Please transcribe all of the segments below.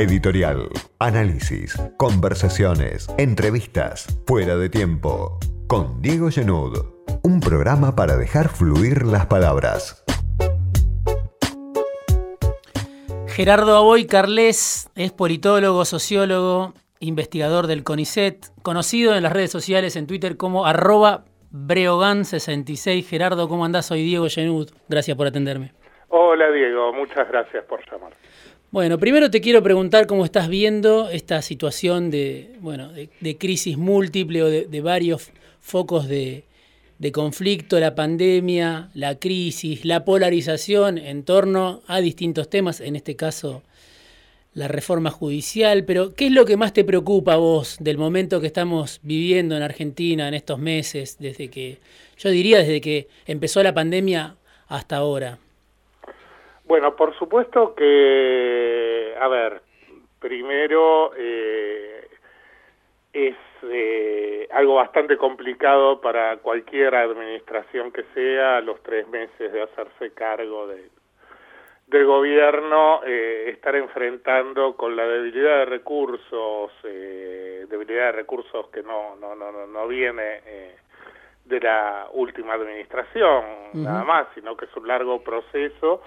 Editorial, análisis, conversaciones, entrevistas, fuera de tiempo. Con Diego Genud, un programa para dejar fluir las palabras. Gerardo Aboy Carles es politólogo, sociólogo, investigador del CONICET, conocido en las redes sociales en Twitter como arroba Breogan66. Gerardo, ¿cómo andás? Soy Diego Genud. Gracias por atenderme. Hola Diego, muchas gracias por llamar. Bueno, primero te quiero preguntar cómo estás viendo esta situación de, bueno, de, crisis múltiple o de, varios focos de, de, conflicto, la pandemia, la crisis, la polarización en torno a distintos temas, en este caso la reforma judicial, pero ¿qué es lo que más te preocupa a vos del momento que estamos viviendo en Argentina en estos meses, desde que, yo diría desde que empezó la pandemia hasta ahora? Bueno, por supuesto que, a ver, primero eh, es eh, algo bastante complicado para cualquier administración que sea los tres meses de hacerse cargo de, del gobierno eh, estar enfrentando con la debilidad de recursos, debilidad de recursos que no, no, no, no viene de la última administración, nada más, sino que es un largo proceso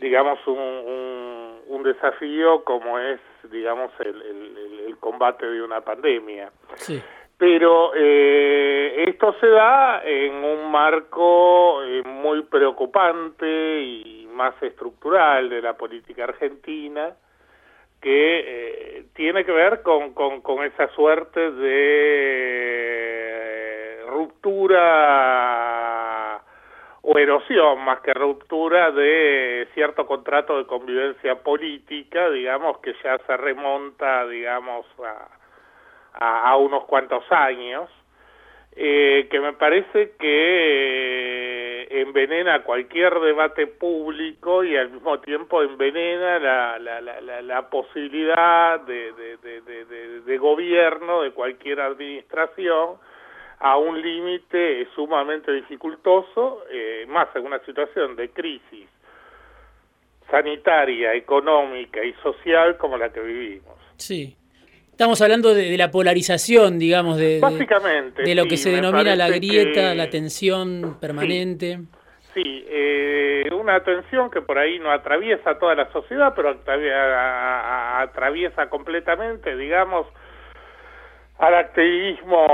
digamos, un, un, desafío como es, digamos, el, el, combate de una pandemia. Sí. Pero eh, esto se da en un marco eh, muy preocupante y más estructural de la política argentina, que eh, tiene que ver con, con, con esa suerte de ruptura erosión más que ruptura de cierto contrato de convivencia política, digamos, que ya se remonta, digamos, a, a, unos cuantos años, eh, que me parece que eh, envenena cualquier debate público y al mismo tiempo envenena la, la, la, la posibilidad de, de, de, de gobierno de cualquier administración, a un límite sumamente dificultoso, eh, más en una situación de crisis sanitaria, económica y social como la que vivimos. Sí. Estamos hablando de, la polarización, digamos, de, Básicamente, de, lo que se denomina la grieta, la tensión permanente. Sí, eh, una tensión que por ahí no atraviesa toda la sociedad, pero atraviesa completamente, digamos, al activismo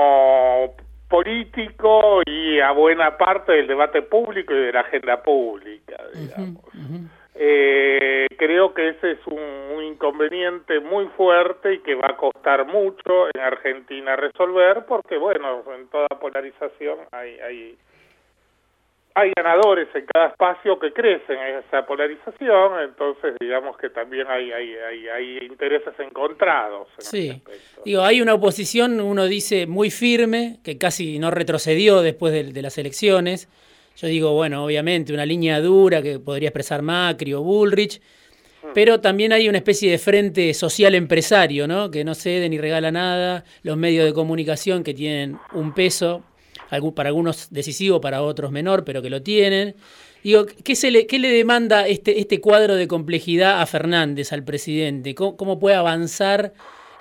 político y a buena parte del debate público y de la agenda pública, digamos. Eh, creo que ese es un, inconveniente muy fuerte y que va a costar mucho en Argentina resolver porque, bueno, en toda polarización hay, hay hay ganadores en cada espacio que crecen en esa polarización, entonces digamos que también hay, hay, hay, intereses encontrados. sí, digo, hay una oposición, uno dice, muy firme, que casi no retrocedió después de, las elecciones. Yo digo, bueno, obviamente una línea dura que podría expresar Macri o Bullrich, mm. pero también hay una especie de frente social empresario, ¿no? Que no cede ni regala nada, los medios de comunicación que tienen un peso para algunos decisivo, para otros menor, pero que lo tienen. Digo, ¿qué, se le, qué le demanda este, este cuadro de complejidad a Fernández, al presidente? ¿Cómo, puede avanzar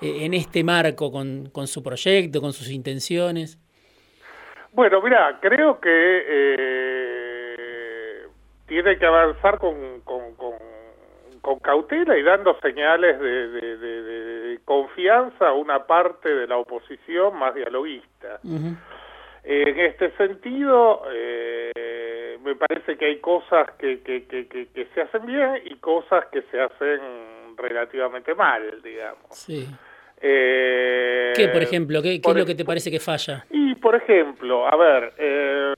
eh, en este marco con, con, su proyecto, con sus intenciones? Bueno, mira, creo que eh, tiene que avanzar con, con, con, cautela y dando señales de, de, confianza a una parte de la oposición más dialoguista. En este sentido, eh, me parece que hay cosas que, que, que, que, se hacen bien y cosas que se hacen relativamente mal, digamos. Sí. Eh, ¿Qué, por ejemplo? ¿Qué, qué es lo que te parece que falla? Y, por ejemplo, a ver, eh,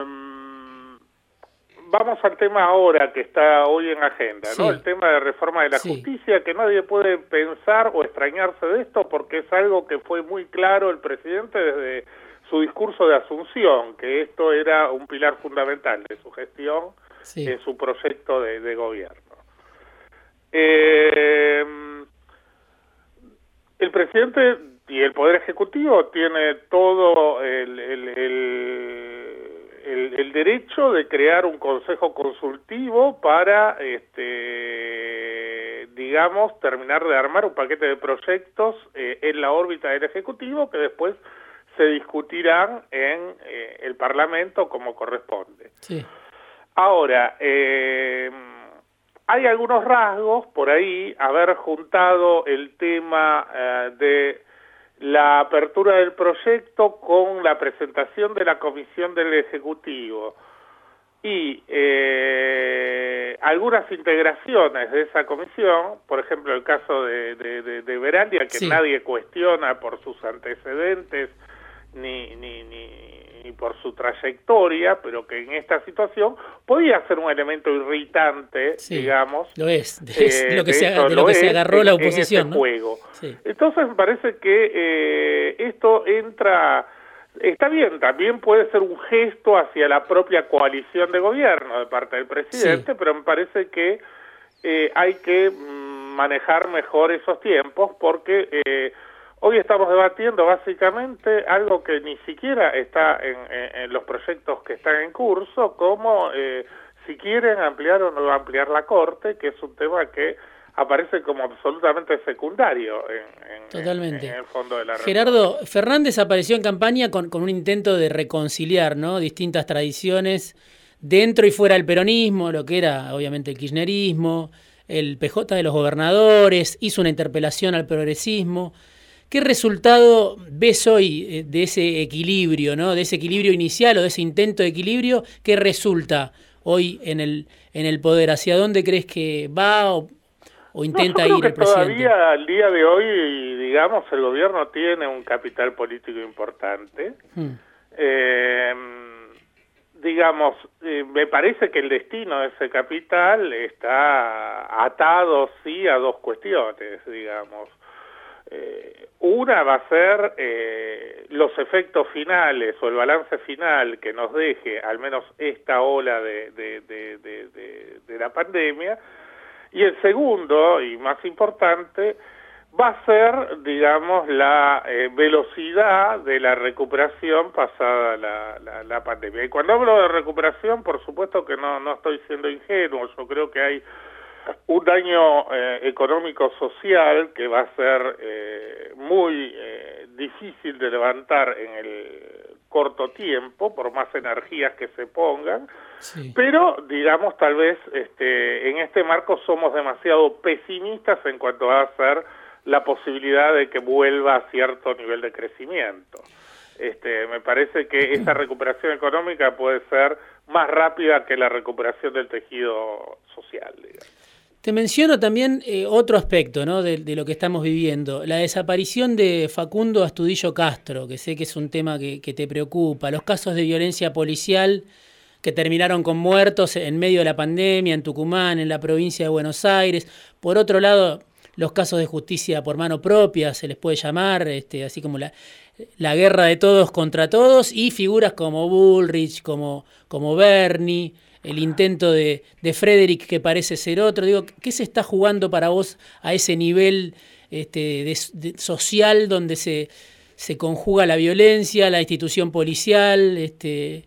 vamos al tema ahora que está hoy en agenda, ¿no? El tema de reforma de la justicia, que nadie puede pensar o extrañarse de esto porque es algo que fue muy claro el presidente desde su discurso de asunción, que esto era un pilar fundamental de su gestión en su proyecto de, gobierno. Eh, el presidente y el Poder Ejecutivo tiene todo el, el, el, derecho de crear un consejo consultivo para, este, digamos, terminar de armar un paquete de proyectos eh, en la órbita del Ejecutivo que después se discutirán en eh, el Parlamento como corresponde. Sí. Ahora, eh, hay algunos rasgos por ahí, haber juntado el tema eh, de la apertura del proyecto con la presentación de la comisión del Ejecutivo y eh, algunas integraciones de esa comisión, por ejemplo el caso de, de, de, Verandia, que Sí. nadie cuestiona por sus antecedentes ni, ni, ni, ni por su trayectoria, pero que en esta situación podía ser un elemento irritante, Sí. digamos, Lo es, es eh, lo que de se, de lo lo que se agarró la en oposición, ¿no? juego. Sí. Entonces me parece que eh, esto entra, está bien, también puede ser un gesto hacia la propia coalición de gobierno de parte del presidente, Sí. pero me parece que eh, hay que mm, manejar mejor esos tiempos porque eh, hoy estamos debatiendo básicamente algo que ni siquiera está en, en- en los proyectos que están en curso, como eh, si quieren ampliar o no ampliar la Corte, que es un tema que aparece como absolutamente secundario en, en- Totalmente. en el fondo de la. Gerardo, Fernández apareció en campaña con, con un intento de reconciliar ¿no? distintas tradiciones dentro y fuera del peronismo, lo que era obviamente el kirchnerismo, el PJ de los gobernadores, hizo una interpelación al progresismo. ¿Qué resultado ves hoy eh, de ese equilibrio, ¿no? de ese equilibrio inicial o de ese intento de equilibrio? ¿Qué resulta hoy en el, en el poder? ¿Hacia dónde crees que va o, o intenta no, yo creo ir que el presidente? Todavía al día de hoy, digamos, el gobierno tiene un capital político importante. Hmm. Eh, digamos, eh, me parece que el destino de ese capital está atado, sí, a dos cuestiones, digamos. Eh, una va a ser eh, los efectos finales o el balance final que nos deje al menos esta ola de, de, la pandemia. Y el segundo, y más importante, va a ser, digamos, la eh, velocidad de la recuperación pasada la, la, la pandemia. Y cuando hablo de recuperación, por supuesto que no, no estoy siendo ingenuo, yo creo que hay un daño eh, económico-social que va a ser eh, muy eh, difícil de levantar en el corto tiempo, por más energías que se pongan, Sí. pero digamos tal vez este, en este marco somos demasiado pesimistas en cuanto a ser la posibilidad de que vuelva a cierto nivel de crecimiento. Este, me parece que esa recuperación económica puede ser más rápida que la recuperación del tejido social. Digamos. Te menciono también eh, otro aspecto ¿no? de, lo que estamos viviendo, la desaparición de Facundo Astudillo Castro, que sé que es un tema que, te preocupa, los casos de violencia policial que terminaron con muertos en medio de la pandemia en Tucumán, en la provincia de Buenos Aires. Por otro lado, los casos de justicia por mano propia, se les puede llamar, este, así como la, la guerra de todos contra todos, y figuras como Bullrich, como, como Bernie, el intento de, de Frederick que parece ser otro. Digo, ¿qué se está jugando para vos a ese nivel este, de, de social donde se, se conjuga la violencia, la institución policial? Este...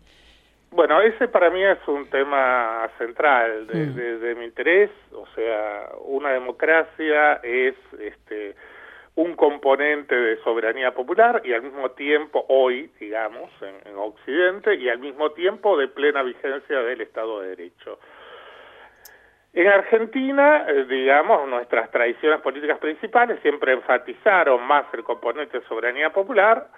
Bueno, ese para mí es un tema central de, mm. de, de mi interés. O sea, una democracia es este, un componente de soberanía popular y al mismo tiempo, hoy, digamos, en, en, Occidente, y al mismo tiempo de plena vigencia del Estado de Derecho. En Argentina, eh, digamos, nuestras tradiciones políticas principales siempre enfatizaron más el componente de soberanía popular.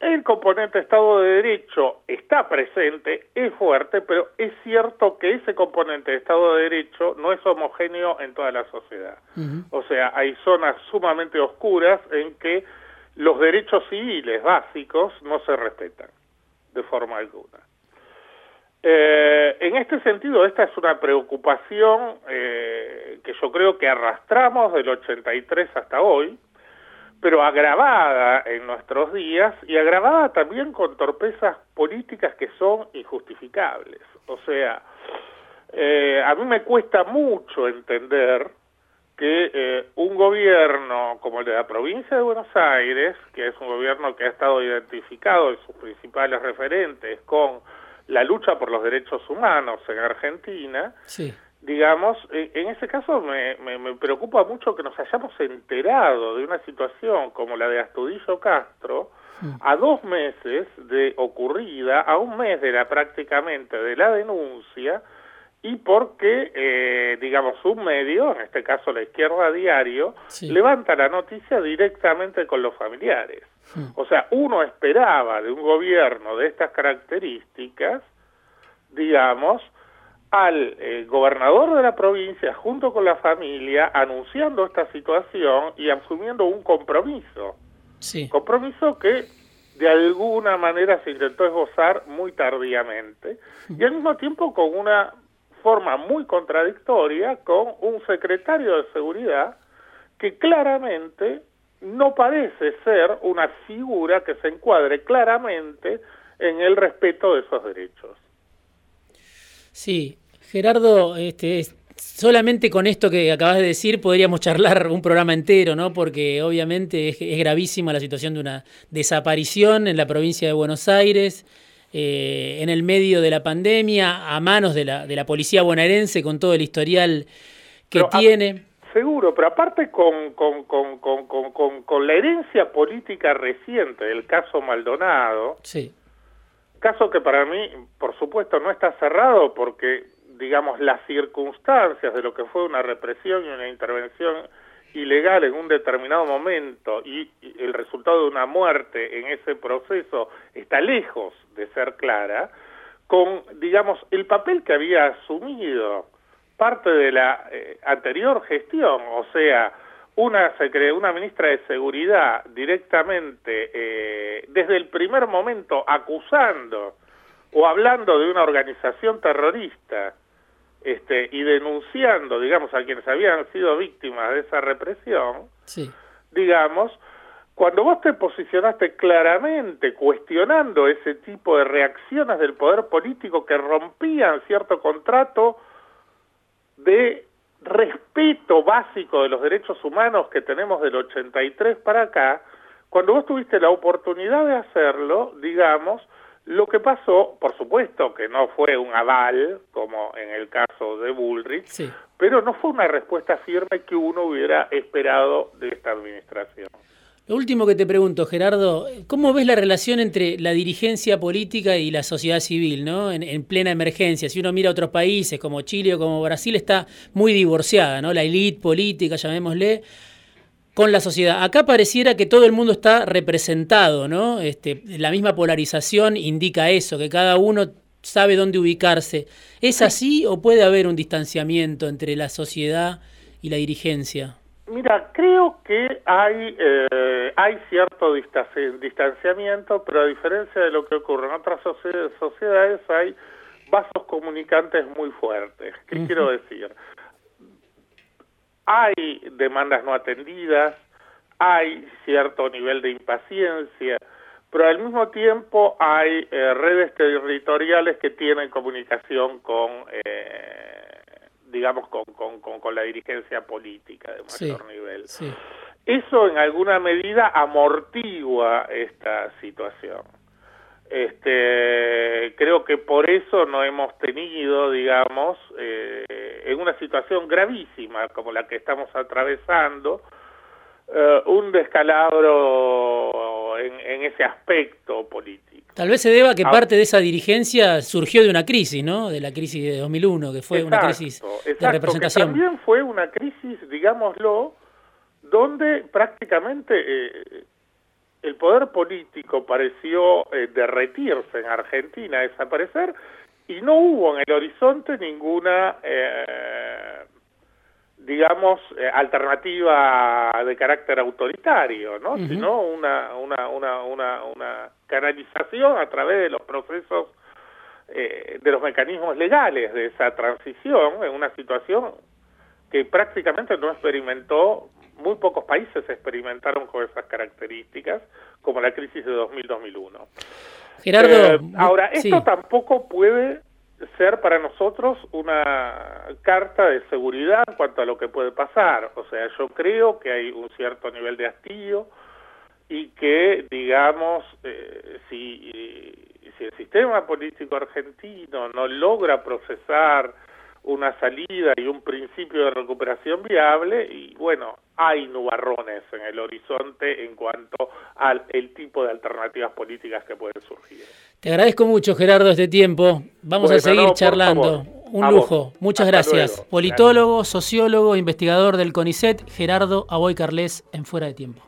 El componente Estado de Derecho está presente, es fuerte, pero es cierto que ese componente de Estado de Derecho no es homogéneo en toda la sociedad. Uh -huh. O sea, hay zonas sumamente oscuras en que los derechos civiles básicos no se respetan de forma alguna. Eh, en este sentido, esta es una preocupación eh, que yo creo que arrastramos del 83 hasta hoy, pero agravada en nuestros días y agravada también con torpezas políticas que son injustificables. O sea, eh, a mí me cuesta mucho entender que eh, un gobierno como el de la provincia de Buenos Aires, que es un gobierno que ha estado identificado en sus principales referentes con la lucha por los derechos humanos en Argentina, sí. Digamos, eh, en ese caso me, me, preocupa mucho que nos hayamos enterado de una situación como la de Astudillo Castro, a dos meses de ocurrida, a un mes de la prácticamente de la denuncia, y porque, eh, digamos, un medio, en este caso la izquierda diario, levanta la noticia directamente con los familiares. O sea, uno esperaba de un gobierno de estas características, digamos, al eh, gobernador de la provincia junto con la familia anunciando esta situación y asumiendo un compromiso. Sí. Compromiso que de alguna manera se intentó esbozar muy tardíamente y al mismo tiempo con una forma muy contradictoria con un secretario de seguridad que claramente no parece ser una figura que se encuadre claramente en el respeto de esos derechos. Sí, Gerardo, este, solamente con esto que acabas de decir podríamos charlar un programa entero, ¿no? Porque obviamente es, gravísima la situación de una desaparición en la provincia de Buenos Aires, eh, en el medio de la pandemia, a manos de la, de la policía bonaerense con todo el historial que tiene. seguro, pero aparte con, con, con, con, la herencia política reciente del caso Maldonado, sí. caso que para mí, por supuesto, no está cerrado porque digamos, las circunstancias de lo que fue una represión y una intervención ilegal en un determinado momento y el resultado de una muerte en ese proceso está lejos de ser clara, con, digamos, el papel que había asumido parte de la eh, anterior gestión, o sea, una, una ministra de Seguridad directamente, eh, desde el primer momento, acusando o hablando de una organización terrorista, este, y denunciando, digamos, a quienes habían sido víctimas de esa represión, digamos, cuando vos te posicionaste claramente cuestionando ese tipo de reacciones del poder político que rompían cierto contrato de respeto básico de los derechos humanos que tenemos del 83 para acá, cuando vos tuviste la oportunidad de hacerlo, digamos, lo que pasó, por supuesto que no fue un aval, como en el caso de Bullrich, pero no fue una respuesta firme que uno hubiera esperado de esta administración. Lo último que te pregunto, Gerardo, ¿cómo ves la relación entre la dirigencia política y la sociedad civil, ¿no? En, en, plena emergencia. Si uno mira otros países como Chile o como Brasil, está muy divorciada, ¿no? La élite política, llamémosle, con la sociedad. Acá pareciera que todo el mundo está representado, ¿no? Este, la misma polarización indica eso, que cada uno sabe dónde ubicarse. ¿Es así o puede haber un distanciamiento entre la sociedad y la dirigencia? Mira, creo que hay, eh, hay cierto distanciamiento, pero a diferencia de lo que ocurre en otras sociedades, hay vasos comunicantes muy fuertes. ¿Qué quiero decir? Hay demandas no atendidas, hay cierto nivel de impaciencia, pero al mismo tiempo hay eh, redes territoriales que tienen comunicación con, eh, digamos, con, con, con, la dirigencia política de mayor nivel. Eso en alguna medida amortigua esta situación. Este, creo que por eso no hemos tenido, digamos, eh, en una situación gravísima como la que estamos atravesando, eh, un descalabro en, ese aspecto político. Tal vez se deba a que ah. parte de esa dirigencia surgió de una crisis, ¿no? De la crisis de 2001, que fue una crisis de representación. también fue una crisis, digámoslo, donde prácticamente eh, el poder político pareció eh, derretirse en Argentina, desaparecer, y no hubo en el horizonte ninguna, eh, digamos, eh, alternativa de carácter autoritario, ¿no? Sino una, una, una, una, una canalización a través de los procesos, de los mecanismos legales de esa transición en una situación que prácticamente no experimentó muy pocos países experimentaron con esas características, como la crisis de 2000-2001. Gerardo, eh, ahora, esto tampoco puede ser para nosotros una carta de seguridad en cuanto a lo que puede pasar. O sea, yo creo que hay un cierto nivel de hastío y que, digamos, eh, si, si el sistema político argentino no logra procesar una salida y un principio de recuperación viable y bueno, hay nubarrones en el horizonte en cuanto al el tipo de alternativas políticas que pueden surgir. Te agradezco mucho Gerardo este tiempo. Vamos a seguir charlando. Un lujo. Muchas gracias. Politólogo, sociólogo, investigador del CONICET, Gerardo Aboy Carles en Fuera de Tiempo.